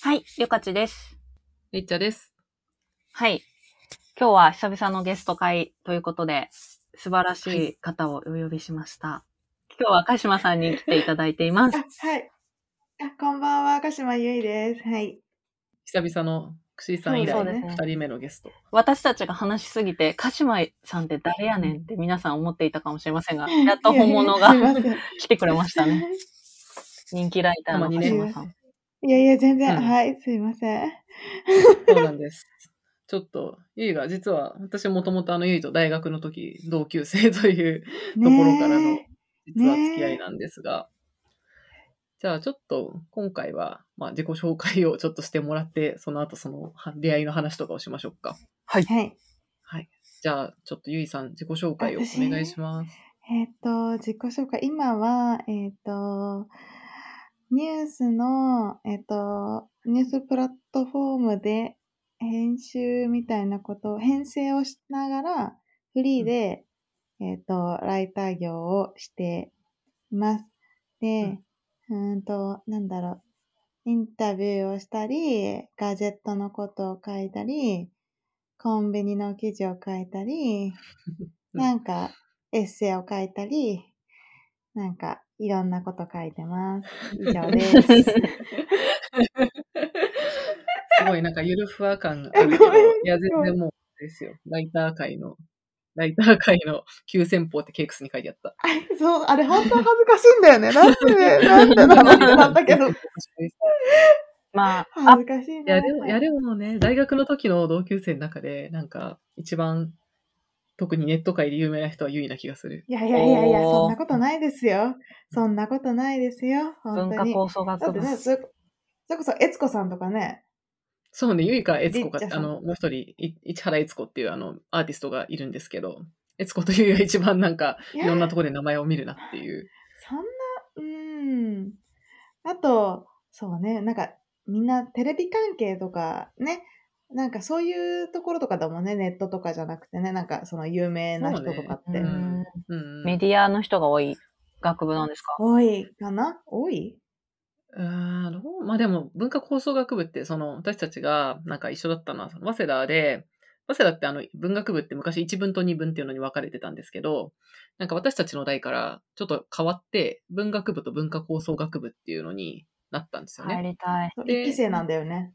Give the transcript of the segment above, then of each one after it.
はい、よかちです。りっちゃです。はい。今日は久々のゲスト会ということで、素晴らしい方をお呼びしました。今日は鹿島さんに来ていただいていますあ、。はい。あ、こんばんは、鹿島ゆいです。はい。久々のくしーさん以来ね、そうですね二人目のゲスト。私たちが話しすぎて、鹿島さんって誰やねんって皆さん思っていたかもしれませんが、やっと本物が来てくれましたね。人気ライターの鹿島さん。いやいや、全然、うんはい、すいません。そうなんです。ちょっと、ゆいが、実は、私もともとあのゆいと大学の時、同級生という ところからのね、実は付き合いなんですが、じゃあちょっと、今回は、まあ自己紹介をちょっとしてもらって、その後そのは出会いの話とかをしましょうか。はい。はい。はい。じゃあ、ちょっとゆいさん、自己紹介をお私願いします。えっ、と、自己紹介。今は、えっ、と、ニュースの、えっ、と、ニュースプラットフォームで編集みたいなこと、編成をしながら、フリーで、えっ、と、ライター業をしています。で、うーんと、なんだろう。インタビューをしたり、ガジェットのことを書いたり、コンビニの記事を書いたり、うんなんか、エッセイを書いたり、なんか、いろんなこと書いてます。以上です。すごいなんかゆるふわ感があるけど、いや、全然もう、ですよ。ライター界の、ライター界の急先鋒ってケークスに書いてあった。あそう、あれ本当恥ずかしいんだよね。なんで、なんでなのってなったけど。まあ、あ恥ずかしいな。いや、でも、いや、でもね、大学の時の同級生の中で、なんか、一番、特にネット界で有名な人は優位な気がする。いやいやいやいや、そんなことないですよ。そんなことないですよ。本当に。文化構想だ学部。ね、それこそ、悦子さんとかね。そうね、ゆいか悦子かあの、もう一人、い市原悦子っていうあの、アーティストがいるんですけど、悦子とゆいが一番なんか、いろんなところで名前を見るなっていう。そんな、うーん。あと、そうね、なんか、みんなテレビ関係とかね、なんかそういうところとかだもんね、ネットとかじゃなくてね、なんかその有名な人とかって。そうねうん。メディアの人が多い学部なんですか？多いかな？多い？あーどう？まあでも文化構想学部ってその私たちがなんか一緒だったのは早稲田で早稲田ってあの文学部って昔1分と2分っていうのに分かれてたんですけどなんか私たちの代からちょっと変わって文学部と文化構想学部っていうのになったんですよね。入りたい。そうで一期生なんだよね。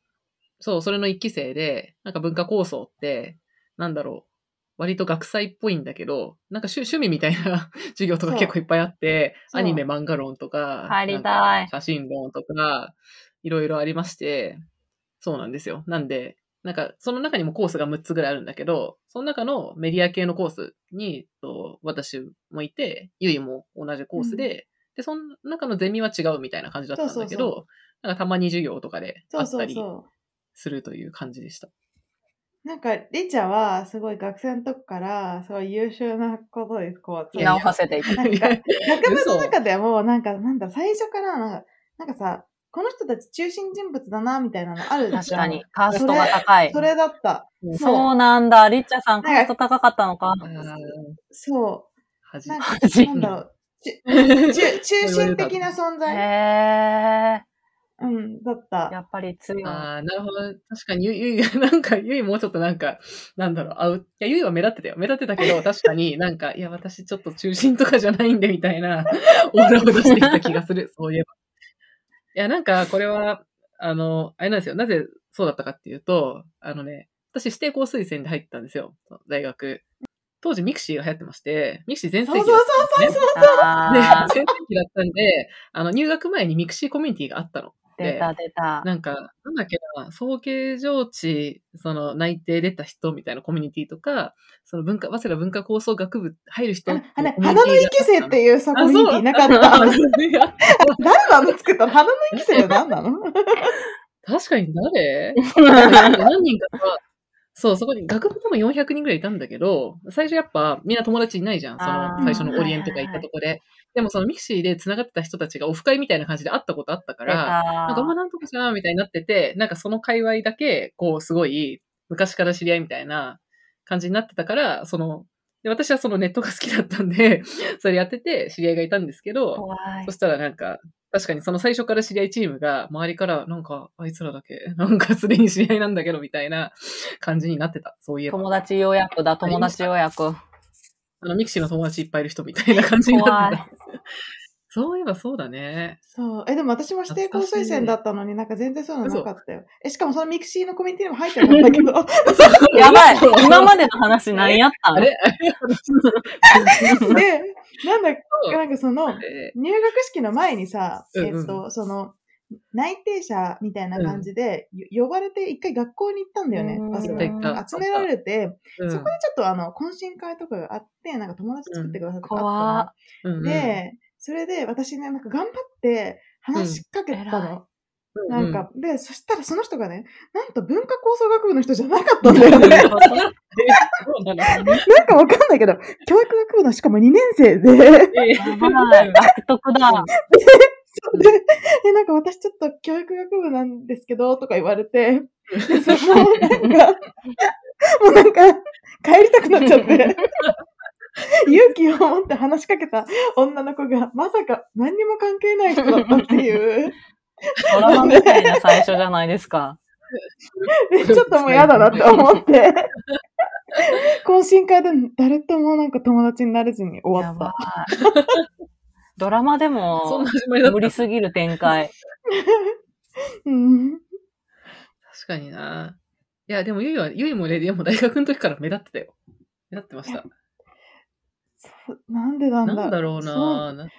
そう、それの一期生で、なんか文化構想って、なんだろう、割と学祭っぽいんだけど、なんか趣趣味みたいな 授業とかそう結構いっぱいあって、そう。アニメ漫画論とか、写真論とか、いろいろありまして、そうなんですよ。なんで、なんかその中にもコースが6つぐらいあるんだけど、その中のメディア系のコースに、と私もいて、ゆいも同じコースで、で、その中のゼミは違うみたいな感じだったんだけど、そうそうなんかたまに授業とかでそうそあったり。うそするという感じでした。う。なんか、りちゃんはすごい学生の時から、すごい優秀なことです、こう。いやいや直させていただなんか、学部嘘の中でも、なんか、なんだ、最初からなんか、なんかさ、この人たち中心人物だな、みたいなのあるじゃん。確かに。カーストが高い。それだった。そうなんだ。リッチャさん、カースト高かったのか。そう。恥なんか、恥なんだろう。ち中中心的な存へ在え。うん、だった。やっぱり強い。あーなるほど。確かに、ゆ ゆいが、なんか、ゆいもうちょっとなんか、なんだろう、あう、いや、ゆいは目立ってたよ。目立ってたけど、確かになんか、いや、私ちょっと中心とかじゃないんで、みたいな、オーラを出してきた気がする。そういえば。いや、なんか、これは、あの、あれなんですよ。なぜそうだったかっていうと、あのね、私指定校推薦で入ったんですよ。大学。当時ミクシーが流行ってまして、ミクシー全盛期だったんですね。で、あー全盛期だったんで、あの、入学前にミクシーコミュニティがあったの。出た出た。なんか、なんだっけな、早慶上智、その内定出た人みたいなコミュニティとか、その文化、早稲田文化構想学部入る人花の一期生っていうさ、コミュニティなかった。そう。誰いやなの作ったの？花の一期生は何なの？確かに誰？何人かは、そう、そこに、学部多分400人ぐらいいたんだけど、最初やっぱみんな友達いないじゃん。その最初のオリエンとか行ったとこで。でもそのミクシーで繋がってた人たちがオフ会みたいな感じで会ったことあったか出ら、なんかあんまた。なんとかじゃんみたいになってて、なんかその界隈だけ、こうすごい昔から知り合いみたいな感じになってたから、その、で私はそのネットが好きだったんで、それやってて知り合いがいたんですけど、そ。したらなんか、確かにその最初から知り合いチームが、周りから、なんか、あいつらだけ、なんかすでに知り合いなんだけど、みたいな感じになってた。そういえば。友達予約だ、友達予約。あの、ミクシーの友達いっぱいいる人みたいな感じになってた。そういえばそうだね。そう。え、でも私も指定校推薦だったのになんか全然そういうのなかったよ。え、しかもそのミクシーのコミュニティにも入ってたんだけど。やばい。今までの話何やったん で、なんだそう。なんかその、え入学式の前にさ、うんうん。えっと、その、内定者みたいな感じで、よ呼ばれて一回学校に行ったんだよね。集められて、ーうん。そこでちょっとあの、懇親会とかがあって、なんか友達作ってくださったうん。で、それで私ね、なんか頑張って話しかけたの。うんなんか、で、そしたらその人がね、なんと文化構想学部の人じゃなかったんだよね。なんかわかんないけど、教育学部のしかも2年生で、やばい。悪徳だ。え、なんか私ちょっと教育学部なんですけど、とか言われて、で、その、なんか、もうなんか、帰りたくなっちゃって。勇気を持って話しかけた女の子が、まさか何にも関係ない人だったっていう。ドラマみたいな最初じゃないですか。で ちょっともう嫌だなって思って。懇親会で誰ともなんか友達になれずに終わった。い。ドラマでそんも無。理すぎる展開。うん。確かにな。いや、でもゆいは、ゆいもね、でも大学の時から目立ってたよ。目立ってました。なんでなんだなんだろうな。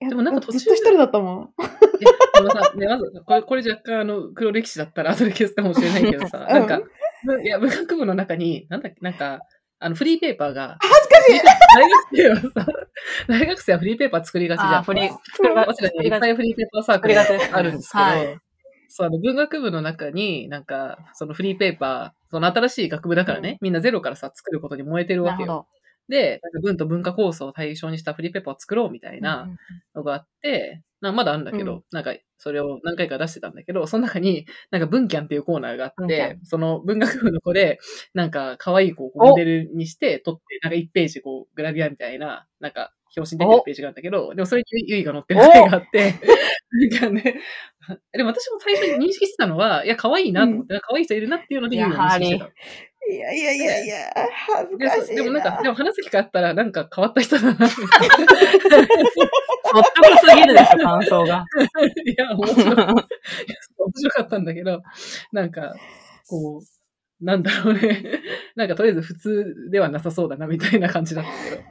でもなんか途中ずっと一人だったもん。やでもさ、ね、まず、これ、これ若干あの、黒歴史だったら後で消すかもしれないけどさ、うんなんか、ぶいや、文学部の中に、なんだっけ、なんか、あの、フリーペーパーが、恥ずかしい大学生はさ、大学生はフリーペーパー作りがちじゃん。フリー、作りがちいっぱいフリーペーパーサークルがあるんですけど、はいそう、あの、文学部の中に、なんか、そのフリーペーパー、その新しい学部だからね、みんなゼロからさ、作ることに燃えてるわけよ。で、文と文化構想を対象にしたフリーペーパーを作ろうみたいなのがあって、なまだあるんだけど、うなんか、それを何回か出してたんだけど、その中に、なんか文キャンっていうコーナーがあって、その文学部の子で、なんか可愛い子をモデルにして撮って、なんか1ページこう、グラビアみたいな、なんか、表紙に出てるページがあるんだけど、でもそれにゆいが載ってる回があって、なんかね、でも私も最初に認識してたのは、いや、可愛いなと思って、可愛い人いるなっていうのでゆいを認識してた。の。いやいやいやいや、恥ずでかしいでもなんか、でも話す機会あったら、なんか変わった人だな、みたいな。率直すぎるでしょ、感想が。いや、面白い。いや面白かったんだけど、なんか、こう、なんだろうね。なんかとりあえず普通ではなさそうだな、みたいな感じだったけど。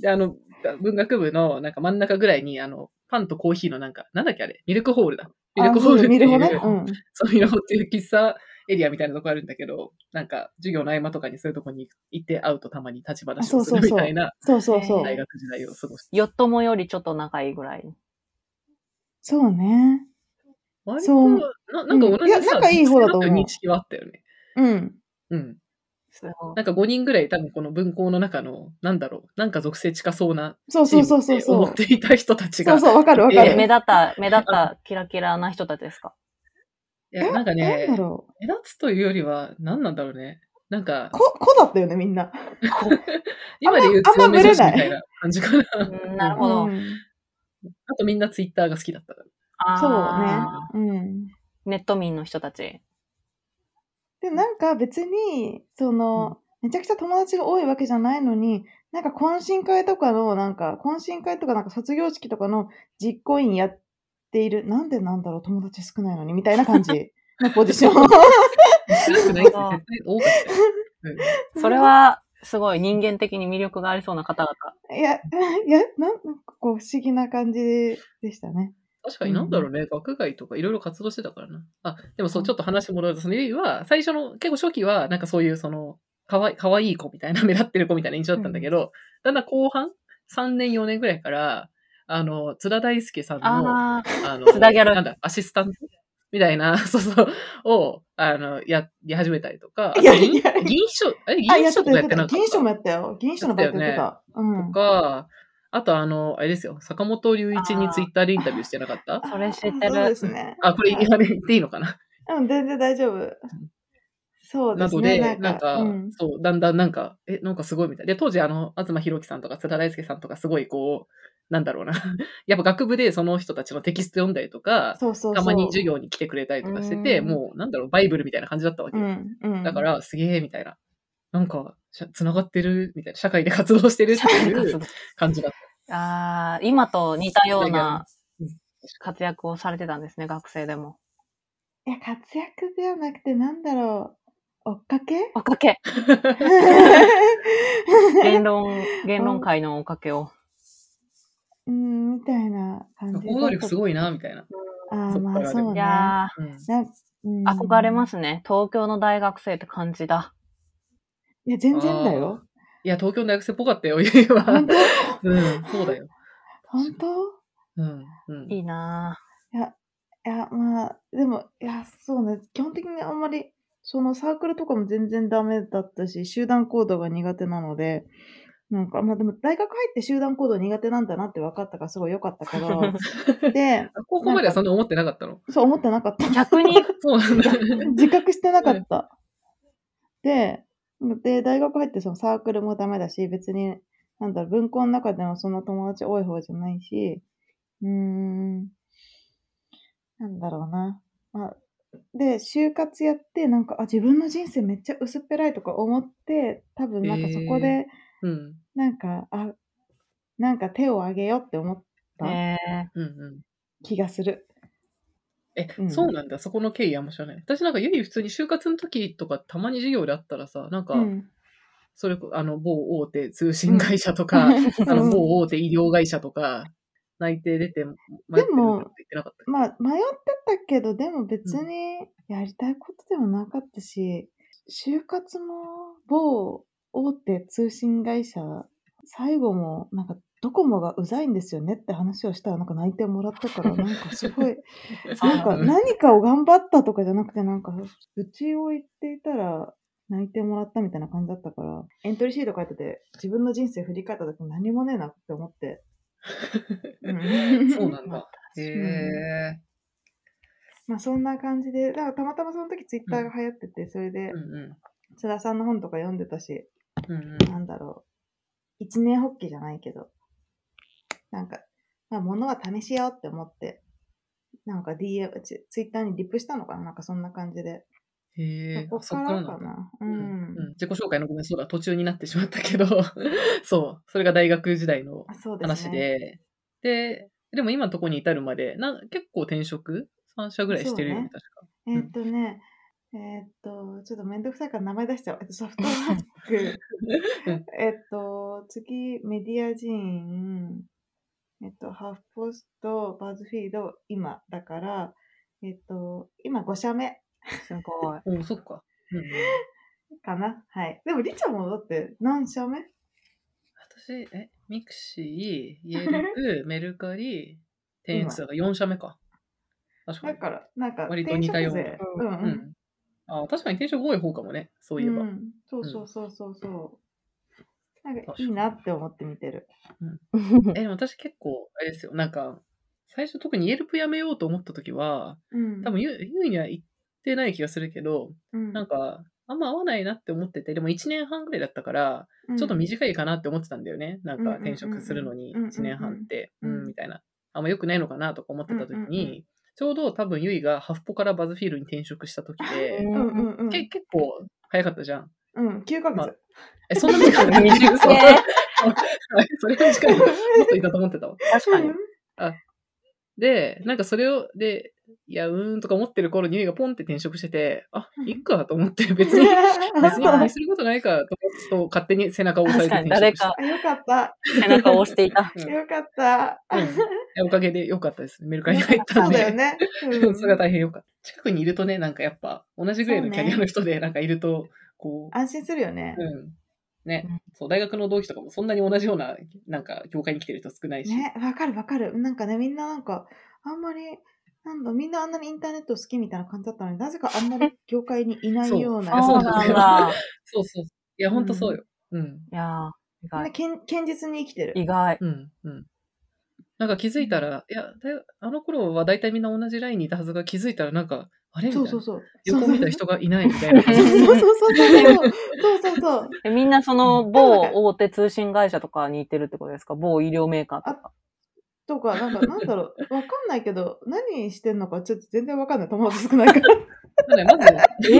で、あの、文学部のなんか真ん中ぐらいに、あの、パンとコーヒーのなんか、なんだっけあれ？ミルクホールだ。ミルクホールっていう、ね。うん。そう、ミルホっていう喫茶エリアみたいなとこあるんだけど、なんか、授業の合間とかにそういうとこに行って会うとたまに立ち話をするみたいなそうそうそう。大学時代を過ごして。よっともよりちょっと仲いいぐらい。そうね。割とそうななんか同じうんいや仲いい方だと思う認識はあったよね。うん。うん。なんか5人ぐらい多分この文校の中の、なんだろう、なんか属性近そうなそうそうそうそうそう。ムって思っていた人たちが。そうそう、わかるわかえ、る。目立った、目立った、キラキラな人たちですか？いや、なんかね。目立つというよりは、何なんだろうね。なんか、こ、子だったよね、みんな。今で言うあんま強め女子みあんまブレないたいな感じかな。うんなるほど。うんあとみんなツイッターが好きだったから。あそうね。うん。ーネット民の人たち。で、なんか別に、その、めちゃくちゃ友達が多いわけじゃないのに、なんか懇親会とかの、なんか懇親会とかなんか卒業式とかの実行委員やっている。なんでなんだろう、友達少ないのに、みたいな感じ のポジション。それは、すごい人間的に魅力がありそうな方々。いや、いや、なんなんかこう不思議な感じでしたね。確かになんだろうね、学外とかいろいろ活動してたからな。あ、でもそう、ちょっと話戻ると、そのゆいは、最初の、結構初期は、なんかそういうその、かわいかわいい子みたいな、目立ってる子みたいな印象だったんだけど、だんだん後半、3年、4年ぐらいから、あの、津田大介さんの、ああの、津田ギャルなんだ、アシスタントみたいな、そうそう、を、あの、や、や始めたりとか、いやいや銀銀秘書、え、銀あ、秘やってなかった？銀書もやったよ。銀書のバイトやってた。うんと。か、あとあの、あれですよ、坂本龍一にツイッターでインタビューしてなかった？それ知ってそうでる。すね。あ、これ言われていいのかな？うん、全然大丈夫。そうですね。などで、なんか、うん、そう、だんだんなんか、え、なんかすごいみたい。で、当時あの、東博樹さんとか津田大介さんとかすごいこう、なんだろうな。やっぱ学部でその人たちのテキスト読んだりとか、そうそうそう。たまに授業に来てくれたりとかしてて、うんもう、なんだろう、バイブルみたいな感じだったわけよ。うん、うん。だか、ら、すげえ、みたいな。なんか、しゃ繋がってる、みたいな。社会で活動してるっていう 感じだっあー今と似たようなうん活躍をされてたんですね、学生でも。いや、活躍ではなくて、なんだろう、追っかけ？おかけ。言論、言論会のおかけを。うん、みたいな感た。じ。行動力すごいな、みたいな。ああ、まあそうね。いやうん。憧れますね。東京の大学生って感じだ。いや、全然だよ。いや、東京の大学生っぽかったよ、ゆいは。本当？うん、そうだよ。本当？うん、うん。いいないや、いや、まあ、でも、いや、そうね。基本的にあんまり、そのサークルとかも全然ダメだったし、集団行動が苦手なので、なんか、まあでも大学入って集団行動苦手なんだなって分かったからすごい良かったけど、で、高校まではそんな思ってなかったの？そう思ってなかった。ぁ。逆に、そうなんだ。自覚してなかった。で、で、大学入ってそのサークルもダメだし、別に、なんだろう、文校の中でもそんな友達多い方じゃないし、うーん、なんだろうな。まあ、で、就活やって、なんか、あ、自分の人生めっちゃ薄っぺらいとか思って、多分なんかそこで、うん。なんか、あ、なんか手を挙げようって思ったえうんうん。気がする。え、うんそうなんだ。そこの経緯あんま知らない。私なんか、ゆい普通に就活の時とか、たまに授業であったらさ、なんか、うん。それこ、あの、某大手通信会社とか、あの、うん某大手医療会社とか、内定出て、迷ってるとかって言ってなかったっけ？まあ、迷ってたけど、でも別にやりたいことでもなかったし、就活も某大手通信会社、最後もなんかドコモがうざいんですよねって話をしたらなんか内定もらったから、なんかすごい、なんかうん何かを頑張ったとかじゃなくて、なんか、うちを言っていたら、内定もらったみたいな感じだったから、エントリーシート書いてて、自分の人生振り返った時に何もねえなって思って。うんそうなんだ。へえ。まあそんな感じで、だからたまたまその時ツイッターが流行ってて、それでうんう津田さんの本とか読んでたし、ん。うんうん。なんだろう、一年発起じゃないけど、なんか、まあ物は試しようって思って、なんか DM、ツツイッターにリップしたのかななんかそんな感じで。へえ。そこからかな。ううんん。自己紹介のごめん、そうだ、途中になってしまったけど、そう、それが大学時代のあそうです話ね。で、で、でも今のところに至るまで、な結構転職 ?3 社ぐらいしてるよね、確か。えーっとね、えーっと、ちょっとめんどくさいから名前出しちゃおう。えっと、ソフトバンクうん、えっと、次、メディア人、えっと、ハフポスト、バズフィード、今、だから、えっと、今5社目すごい。おそっか。うんうん、かな。はい。でも、リチャもだって何社目？私、え、ミクシー、 Yelp、メルカリ、テンスだから4社目か。確かに。だから、なんか、割と似たようなうんううん。ん。あ確かに転職多い方かもね、そういえば。うん、そうそうそうそうそう。なんかいいなって思って見てる。え、でも私結構、あれですよ、なんか、最初特にイエルプやめようと思った時は、うん。多分ゆゆいには言ってない気がするけど、うん、なんか、あんま合わないなって思ってて、でも1年半ぐらいだったから、ちょっと短いかなって思ってたんだよね。なんか転職するのにうんうんうんうん。1年半って、うんうん。うんうん、みたいな。あんま良くないのかなとか思ってた時うんうんうに、ちょうど多分ゆいがハフポからバズフィールに転職した時で、結構早かったじゃん。うん、9ヶ月。まあえ、そんな短い短い そう。えそれは短いの。もっといたと思ってたわ。確かに。で、なんかそれを、で、いや、うーんとか思ってる頃にゆいがポンって転職してて、あ、いっかと思って、別に、別に気にすることないかと思って、勝手に背中を押さえて転職した。あよかった。背中を押していた。うんよかった。うんおかげで良かったです。メルカリに入ったんで。そうだよね。うん それが大変良かった。近くにいるとね、なんかやっぱ、同じぐらいのキャリアの人でなんかいると、こ安心するよね。う、うん。ね、そう、大学の同期とかもそんなに同じような、なんか、業界に来てる人少ないし。ね、わかるわかる。なんかね、みんななんか、あんまり、なんだ、みんなあんなにインターネット好きみたいな感じだったのになぜかあんまり業界にいないような。そうそうなんだ。そうそう。いや、ほんとそうよ。うん。いやー、意みんな外。堅堅実に生きてる。意外。うん。うん。なんか気づいたら、いや、あの頃は大体みんな同じラインにいたはずが気づいたらなんか、あれ？そうそうそう。横見た人がいないみたいな。そうそうそうそうそう。そうそうみんなその某大手通信会社とかに行ってるってことですか某医療メーカーとか。とか、なんか、なんだろう、わかんないけど、何してんのかちょっと全然わかんない。友達少ないから。なんまず、えい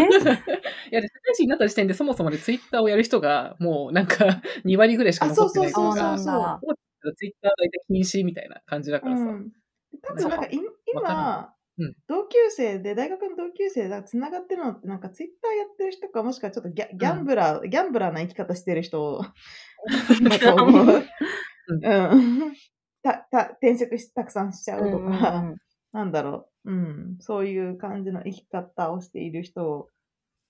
や、で社会人になった時点でそもそもでツイッターをやる人が、もうなんか2割ぐらいしかあ、残そうそうってないから、そうそうそう。ツイッター大体禁止みたいな感じだからさ。うん。多分なんか今、うん同級生で、大学の同級生でつながってるのって、なんかツイッターやってる人か、もしくはちょっとギャギャンブラー、ギャンブラーな生き方してる人だと 思う。うん。た、た、転職したくさんしちゃうとか、うんうんうんなんだろう。うん。そういう感じの生き方をしている人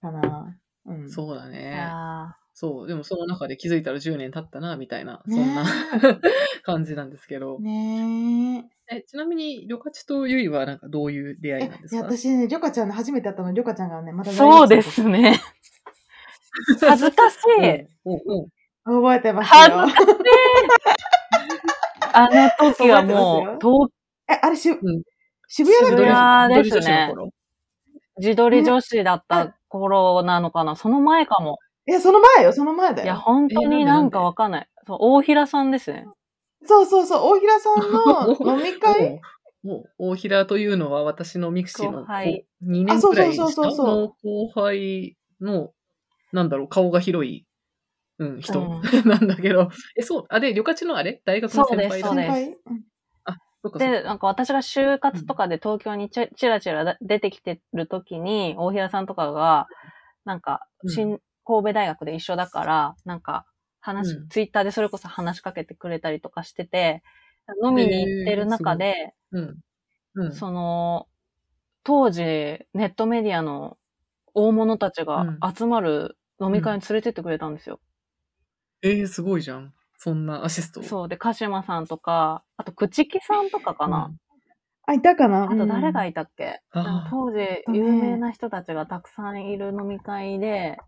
かな。うん。そうだいね。やそう。でもその中で気づいたら10年経ったな、みたいな、そねんな 感じなんですけど。ねえちなみに、りょかちとゆいはなんかどういう出え。え会いなんで、すいや、か私ね、りょかちゃんね、初めて会ったの、りょかちゃんがね、またーそうですね。ね。恥ずかしい。覚えてます恥よ。あの時はもう、東え、あれし、ん渋谷だっ渋け谷ですね自撮り女子だった頃なのかな、その前かも。いや、その前よ、その前だいや、よ。本当になんかわかんない。そう大平さんですね。そうそうそう、大平さんの 飲み会？もう、大平というのは私のミクシーの後輩。2年くらい下の後輩の、なんだろう、顔が広い、うん、人、うん。なんだけど、え、そう、あれ、りょかちのあれ大学の先輩。だそうでなんか私が就活とかで東京にちちらちらだ出てきてる時に、大平さんとかが、なんか、うん。新、神戸大学で一緒だから、なんか、話、うんツイッターでそれこそ話しかけてくれたりとかしてて、飲みに行ってる中で、うん。うん。その、当時、ネットメディアの大物たちが集まる飲み会に連れてってくれたんですよ。えー、すごいじゃん。そんなアシスト。そう。で、鹿島さんとか、あと、朽木さんとかかな。あ、いたかなあと、誰がいいたっけ、当時、有名な人たちがたくさんいる飲み会で、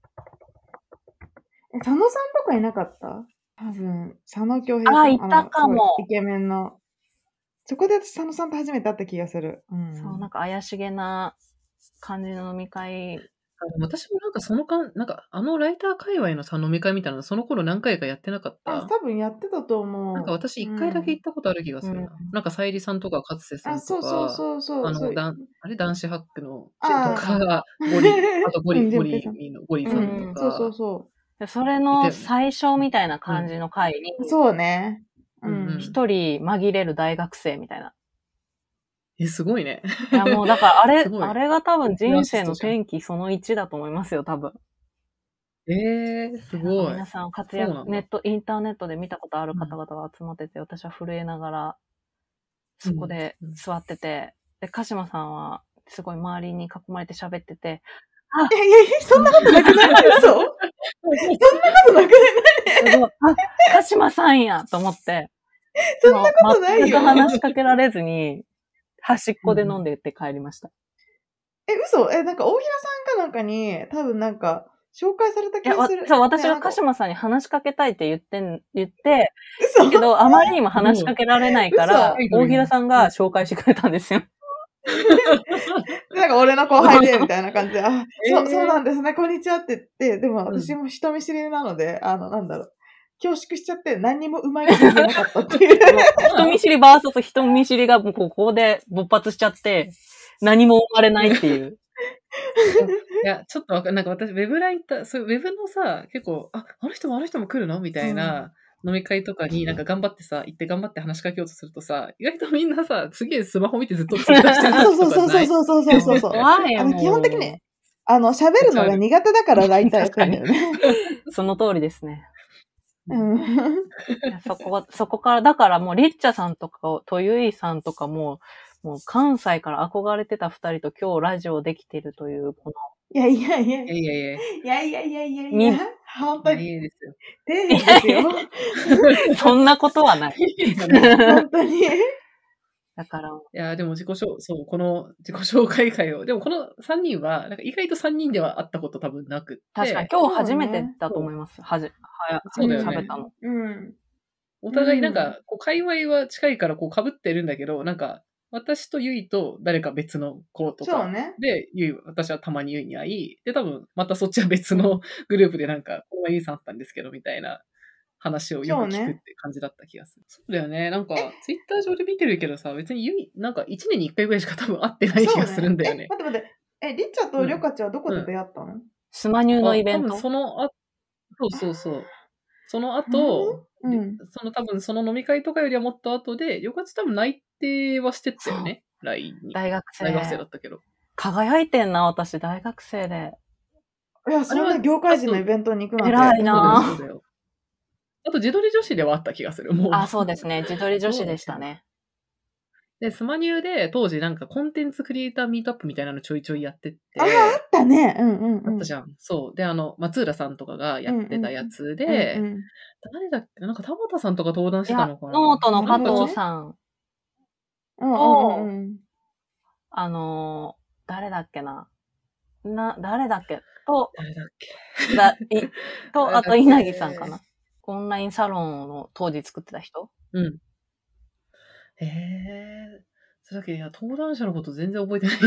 え、佐野さんとかいなかった？多分、佐野京平さん。あいたかもあのすごいイケメンの。そこで私佐野さんと初めて会った気がする。うん。そう、なんか怪しげな感じの飲み会。あ私もなんかその間、なんかあのライター界隈のさ、飲み会みたいなの、その頃何回かやってなかった。あ多分やってたと思う。なんか私一回だけ行ったことある気がするな。うんなんかさゆりさんとか勝瀬さんあ、とか、そうそうそうそう。あの、だんあれ男子ハックの、とか、ゴリ、あとゴリ、うんゴリゴリさんとか、そうそうそでそれの最初みたいな感じの会にう。、そうね。ううんうんん。一人紛れる大学生みたいな。え、すごいね。いや、もうだからあれ、あれが多分人生の転機その1だと思いますよ、多分。えー、すごい。皆さん活躍、ネット、インターネットで見たことある方々が集まってて、私は震えながら、そこでうんうん座ってて、で、鹿島さんはすごい周りに囲まれて喋ってて、いやいやいや、そんなことなくない嘘そんなことなくない？あ、鹿島さんやと思って、そんなことないよ。全く話しかけられずに、端っこで飲んでって帰りました。え、嘘？え、なんか大平さんかなんかに、多分なんか、紹介された気がする。そう、私が鹿島さんに話しかけたいって言ってん、言って、嘘？けど、あまりにも話しかけられないから嘘、大平さんが紹介してくれたんですよ。なんか俺の後輩で、みたいな感じで、あ、そう、えーそうなんですね、こんにちはって言って、でも私も人見知りなので、あの、なんだろう、恐縮しちゃって何にもうまいこと言えなかったっていう。人見知りバーサス人見知りがもうここで勃発しちゃって、何も生まれないっていう。いや、ちょっとわかんなんか私、ウェブライター、そういうウェブのさ、結構、あ、あの人もあの人も来るのみたいな飲み会とかになんか頑張ってさ、行って頑張って話しかけようとするとさ、意外とみんなさ、すげえスマホ見てずっとツイッター してるそうそうそうそうそうそうそうそう。怖いよ。あの基本的にあの、喋るのが苦手だからライターやってんだよね。その通りですね。そこは、そこから、だからもう、リッチャさんとか、とゆいさんとかも、もう関西から憧れてた二人と今日ラジオできてるという、こいやいやいやいやいやいや、いいやいやいやいやいみや、本当やにいいですよ。底辺ですよ。の、そんなことはない。本当に。だから、いや、でも自己紹、そう、この自己紹介会を、でもこの3人は、なんか意外と3人では会ったこと多分なくって、確かに今日初めてだと思います。はじ、はや、そうだよね喋ったの。うん。お互いなんか、こう、界隈は近いからこう被ってるんだけど、なんか、私とゆいと誰か別の子とか、そうね。で、ゆい、私はたまにゆいに会い、で、多分、またそっちは別のグループでなんか、このゆいさんあったんですけど、みたいな話をよく聞くって感じだった気がする。そう,、だよね。なんか、ツイッター上で見てるけどさ、別にゆい、なんか1年に1回ぐらいしか多分会ってない気がするんだよね。え、待って待って。え、リッチャとリョカチはどこで出会ったの、スマニューのイベント？あ多分。そのあ、そうそうそう。その後、うん。その多分その飲み会とかよりはもっと後で、よかつ多分内定はしてったよね。LINE に。大学生。大学生だったけど。輝いてんな、私、大学生で。いや、そんな業界人のイベントに行くなんて。偉いなあと、自撮り女子ではあった気がする。もう。あ、そうですね。自撮り女子でしたね。で、スマニューで当時なんかコンテンツクリエイターミートアップみたいなのちょいちょいやってて。ああ、あったね。うんうんうん。あったじゃん。そう。で、あの、松浦さんとかがやってたやつで、うんうん誰だっけな？んか田畑さんとか登壇してたのかな？ノートの加藤ん。さん、うんうんうんあのー誰だっけな。な、誰だっけ？と、誰だっけ？だい と、あと、稲木さんかな。オンラインサロンを当時作ってた人？うん。ええそれだけ、いや、登壇者のこと全然覚えてない。え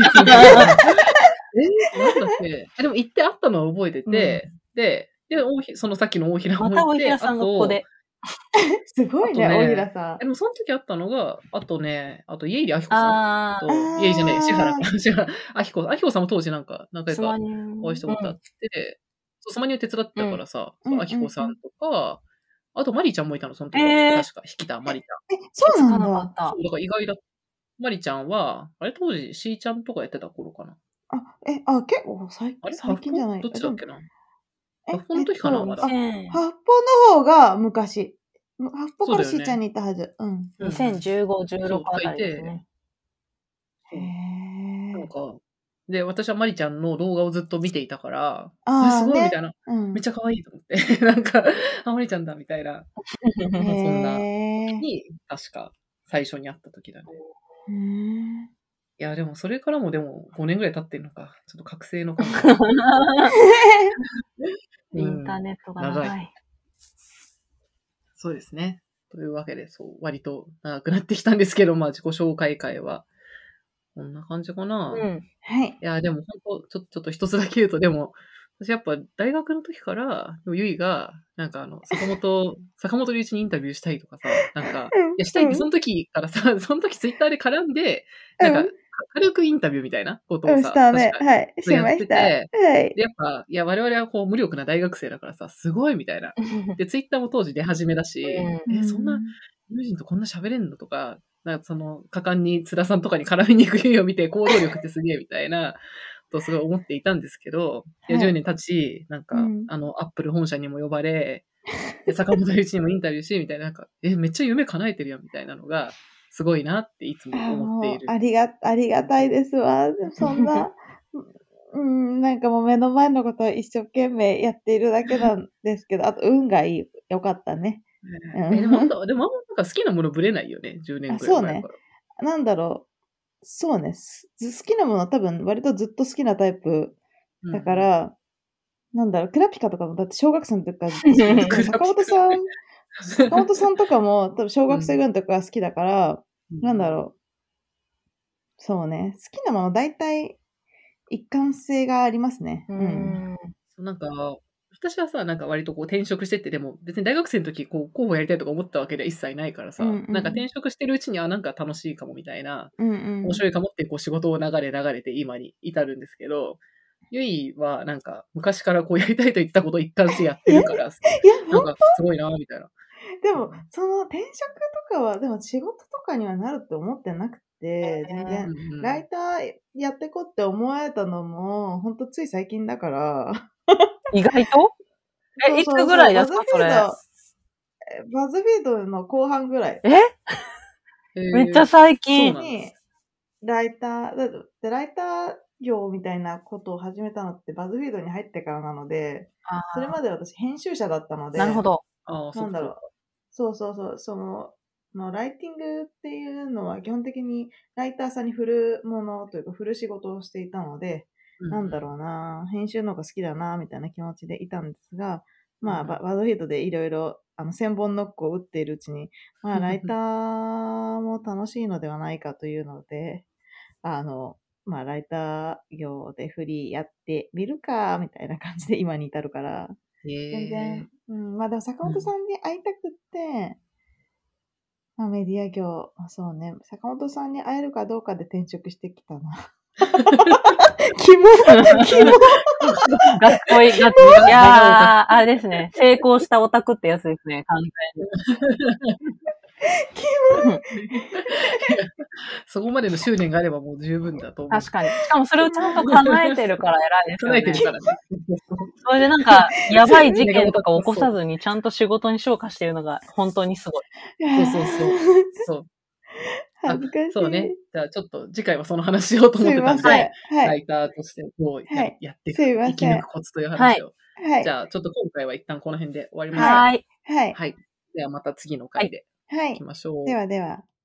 ー、なんだっけ？えでも行って会ったのは覚えてて、で、で、大ひそのさっきの大平もまた行って、大平さんがここで。すごいね、あとね大平さんで。もその時会ったのが、あとね、あと家入明子さんと、あ家入じゃない、志原か、志原、明子、明子さんも当時なんか、何回スかお会いしたことあって、そうスマニュー手伝ってたからさ、うんそう明子さんとか、あとマリちゃんもいたの、その時。えー確か、引きたマリちゃん。え、そうなかなかっだ。たそう、。だから意外だ。マリちゃんは、あれ当時、しーちゃんとかやってた頃かな。あ、え、あ、結構最あれ最近じゃないどっちだっけなえハフポの時かなえっとまだあ2000八方の方が昔。八方からしーちゃんにいたはず。うん。2015、16あたりですね。へえ。なんか、で、私はマリちゃんの動画をずっと見ていたから、あすごいみねたいな。うん。めっちゃ可愛いと思って。なんか、あ、マリちゃんだみたいな。そんな。に、確か、最初に会った時だね。いや、でもそれからもでも5年ぐらい経ってるのか。ちょっと覚醒の感 インターネットが長長い。そうですね。というわけで、そう、割と長くなってきたんですけど、まあ自己紹介会は、こんな感じかな。いうん。はい。や、でも本当ちょちょっと一つだけ言うと、でも、私やっぱ大学の時から、でもゆいが、なんかあの、坂本、坂本龍一にインタビューしたいとかさ、なんか、いや、したいって、その時からさ、その時ツイッターで絡んで、なんか、うん軽くインタビューみたいなことうん、をさ、したね。確かはい。しました。やってはい。で、やっぱ、いや、我々はこう、無力な大学生だからさ、すごいみたいな。で、ツイッターも当時出始めだし、うんえ、そんな、友人とこんな喋れんのとか、なんかその、果敢に津田さんとかに絡みに行くゆいを見て、行動力ってすげえみたいな、とすごい思っていたんですけど、はい10年経ち、なんか、うんあの、アップル本社にも呼ばれ、で、坂本龍一にもインタビューし、みたいな、なんか、え、めっちゃ夢叶えてるやん、みたいなのが、すごいなっていつもあ思っている。もうありが、ありがたいですわ。そんな、うん、なんかもう目の前のことを一生懸命やっているだけなんですけど、あと運がいい。よかったね。うんえでも、でもあんまなんか好きなものぶれないよね、10年くらい前から。なんだろう。そうね。す好きなもの多分割とずっと好きなタイプうんだか、ら、なんだろう、クラピカとかもだって小学生の時から 坂本さん、坂本さんとかも多分小学生ぐらいの時から好きだから、なんだろう。そうね。好きなもの大体一貫性がありますね。ううん。うなんか、私はさ、なんか割とこう転職してって、でも別に大学生の時、こう、候補やりたいとか思ったわけでは一切ないからさ、うんうんなんか転職してるうちにはなんか楽しいかもみたいな、うんうん。面白いかもってこう仕事を流れ流れて今に至るんですけど、ゆいはなんか昔からこうやりたいと言ってたことを一貫してやってるから、いや、なんかすごいな、みたいな。でも、その転職とかは、でも仕事とかにはなるって思ってなくて、全う然。んうん。ライターやってこって思えたのも、ほんとつい最近だから。意外と？え、いそうそうそうつぐらいですかそれ。バズフィードえバズフィードの後半ぐらい。え？え ーめっちゃ最近。に、ライター、だってライター業みたいなことを始めたのってバズフィードに入ってからなので、あそれまで私編集者だったので、なるほど。ああ、そうんだろう。そうそうそう、その、のライティングっていうのは基本的にライターさんに振るものというか振る仕事をしていたので、なんだろろうな、編集の方が好きだな、みたいな気持ちでいたんですが、まあ、うん。ババズフィードでいろいろ、あの、千本ノックを打っているうちに、まあ、ライターも楽しいのではないかというので、あの、まあ、ライター業でフリーやってみるか、みたいな感じで今に至るから、全然。へ。うん。まあでも坂本さんに会いたくまあメディア業、まあそうね。坂本さんに会えるかどうかで転職してきたな。キモキモがっこいい。いやー、あれですね。成功したオタクってやつですね。完 そこまでの執念があればもう十分だと思う。確かに。しかもそれをちゃんと叶えてるから偉いですよね。叶えてるからね。それでなんか、やばい事件とか起こさずにちゃんと仕事に昇華してるのが本当にすごい。そうそうそう。そう。恥ずかしい。そうね。じゃあちょっと次回はその話しようと思ってたんで。はいはい。ライターとしてどうや,、っていくすい生き抜くコツという話を。はい。じゃあちょっと今回は一旦この辺で終わります。はーい。はい。はい。ではまた次の回ではいいき。ましょう。ではでは。